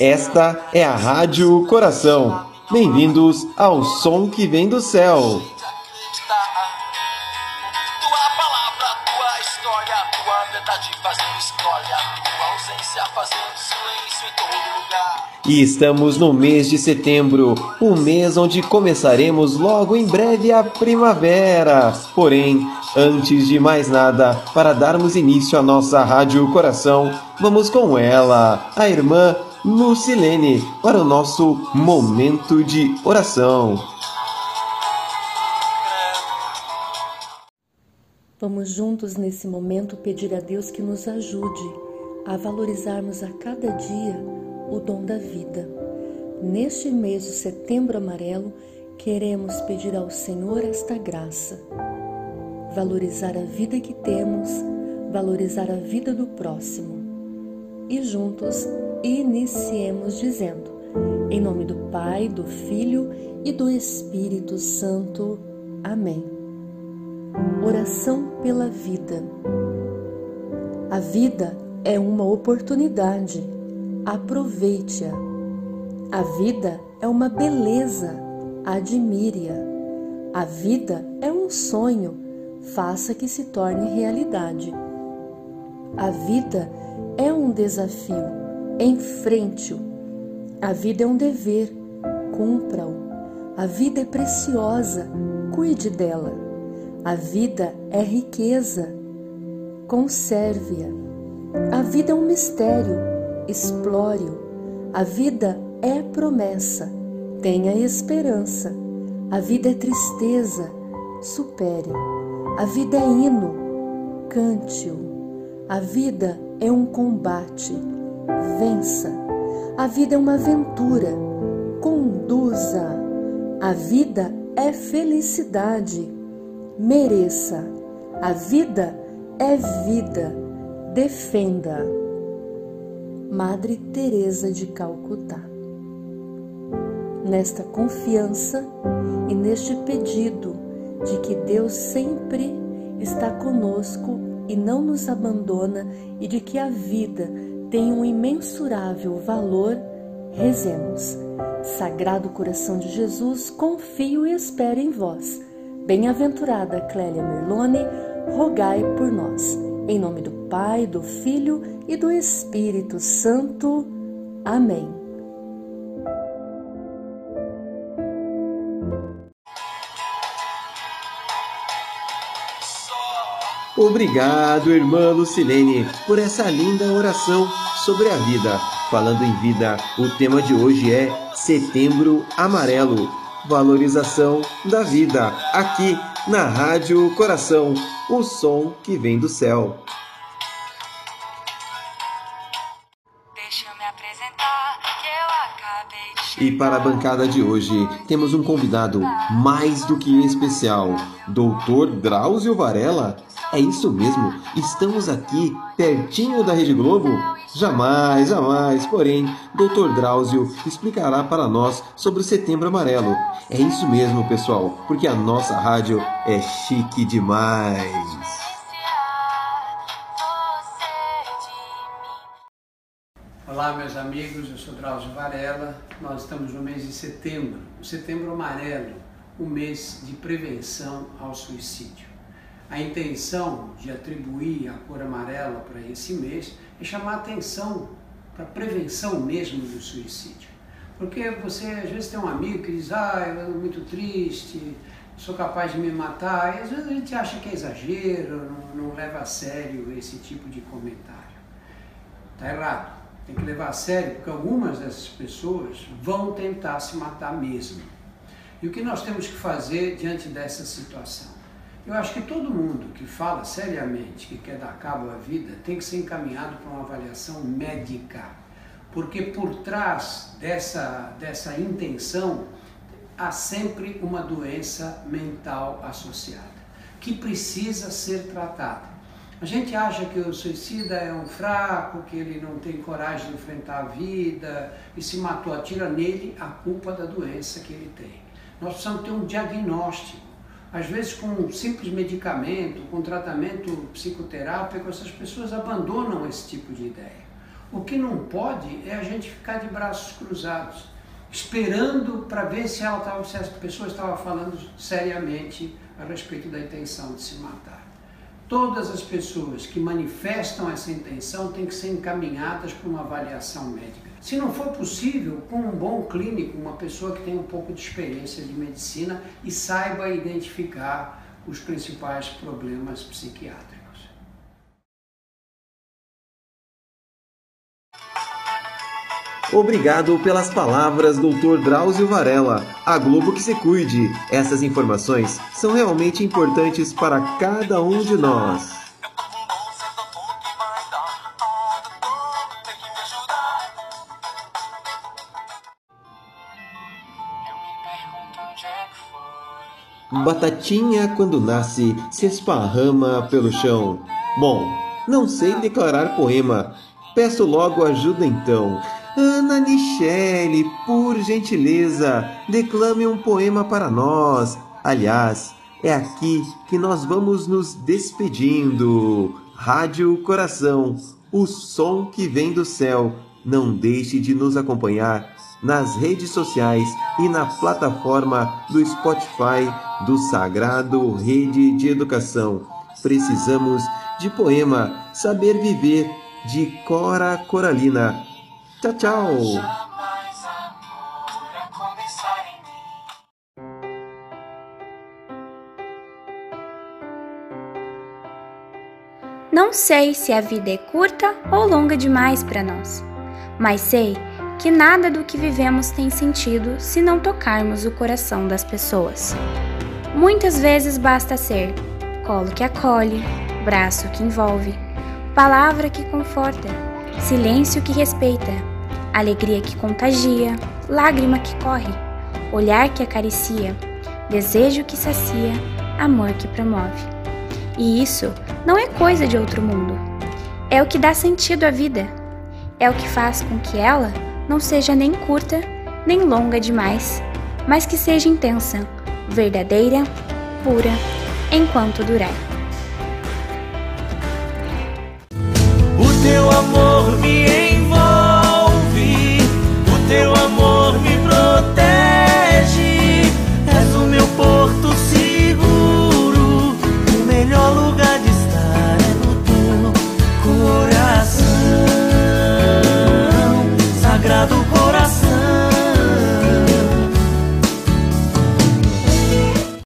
Esta é a Rádio Coração. Bem-vindos ao som que vem do céu. E estamos no mês de setembro, o mês onde começaremos logo em breve a primavera. Porém, antes de mais nada, para darmos início à nossa Rádio Coração, vamos com ela, a irmã Lucilene, para o nosso momento de oração. Vamos juntos nesse momento pedir a Deus que nos ajude a valorizarmos a cada dia o dom da vida. Neste mês de setembro amarelo, queremos pedir ao Senhor esta graça. Valorizar a vida que temos, valorizar a vida do próximo. E juntos iniciemos dizendo: Em nome do Pai, do Filho e do Espírito Santo. Amém. Oração pela vida. A vida é uma oportunidade aproveite-a. A vida é uma beleza, admire-a. A vida é um sonho, faça que se torne realidade. A vida é um desafio, enfrente-o. A vida é um dever, cumpra-o. A vida é preciosa, cuide dela. A vida é riqueza, conserve-a. A vida é um mistério, explore-o. A vida é promessa, tenha esperança. A vida é tristeza, supere. A vida é hino, cante-o. A vida é um combate, vença. A vida é uma aventura, conduza. A vida é felicidade, mereça. A vida é vida, defenda. Madre Teresa de Calcutá. Nesta confiança e neste pedido de que Deus sempre está conosco e não nos abandona e de que a vida tem um imensurável valor, rezemos. Sagrado coração de Jesus, confio e espero em vós. Bem-aventurada Clélia Merlone, rogai por nós. Em nome do Pai, do Filho e do Espírito Santo. Amém. Obrigado, irmã Lucilene, por essa linda oração sobre a vida. Falando em vida, o tema de hoje é Setembro Amarelo valorização da vida, aqui na Rádio Coração, o som que vem do céu. E para a bancada de hoje, temos um convidado mais do que especial, Doutor Drauzio Varela. É isso mesmo, estamos aqui pertinho da Rede Globo Jamais, jamais. Porém, Dr. Drauzio explicará para nós sobre o Setembro Amarelo. É isso mesmo, pessoal, porque a nossa rádio é chique demais. Olá, meus amigos, eu sou Drauzio Varela. Nós estamos no mês de setembro, o Setembro Amarelo, o mês de prevenção ao suicídio. A intenção de atribuir a cor amarela para esse mês é chamar atenção para a prevenção mesmo do suicídio. Porque você às vezes tem um amigo que diz, ah, eu estou muito triste, sou capaz de me matar, e às vezes a gente acha que é exagero, não, não leva a sério esse tipo de comentário. Está errado. Tem que levar a sério, porque algumas dessas pessoas vão tentar se matar mesmo. E o que nós temos que fazer diante dessa situação? Eu acho que todo mundo que fala seriamente que quer dar cabo à vida tem que ser encaminhado para uma avaliação médica, porque por trás dessa, dessa intenção há sempre uma doença mental associada, que precisa ser tratada. A gente acha que o suicida é um fraco, que ele não tem coragem de enfrentar a vida e se matou, atira nele a culpa da doença que ele tem. Nós precisamos ter um diagnóstico às vezes, com um simples medicamento, com tratamento psicoterápico, essas pessoas abandonam esse tipo de ideia. O que não pode é a gente ficar de braços cruzados, esperando para ver se, ela tava, se a pessoa estava falando seriamente a respeito da intenção de se matar. Todas as pessoas que manifestam essa intenção têm que ser encaminhadas para uma avaliação médica. Se não for possível, com um bom clínico, uma pessoa que tem um pouco de experiência de medicina e saiba identificar os principais problemas psiquiátricos. Obrigado pelas palavras, Dr. Drauzio Varela. A Globo que se cuide. Essas informações são realmente importantes para cada um de nós. Batatinha, quando nasce, se esparrama pelo chão. Bom, não sei declarar poema. Peço logo ajuda então. Ana Michele, por gentileza, declame um poema para nós. Aliás, é aqui que nós vamos nos despedindo. Rádio Coração, o som que vem do céu. Não deixe de nos acompanhar nas redes sociais e na plataforma do Spotify do Sagrado Rede de Educação. Precisamos de poema Saber Viver de Cora Coralina. Tchau, tchau! Não sei se a vida é curta ou longa demais para nós, mas sei que nada do que vivemos tem sentido se não tocarmos o coração das pessoas. Muitas vezes basta ser colo que acolhe, braço que envolve, palavra que conforta, silêncio que respeita alegria que contagia, lágrima que corre, olhar que acaricia, desejo que sacia, amor que promove. E isso não é coisa de outro mundo. É o que dá sentido à vida. É o que faz com que ela não seja nem curta, nem longa demais, mas que seja intensa, verdadeira, pura, enquanto durar. O teu amor me teu amor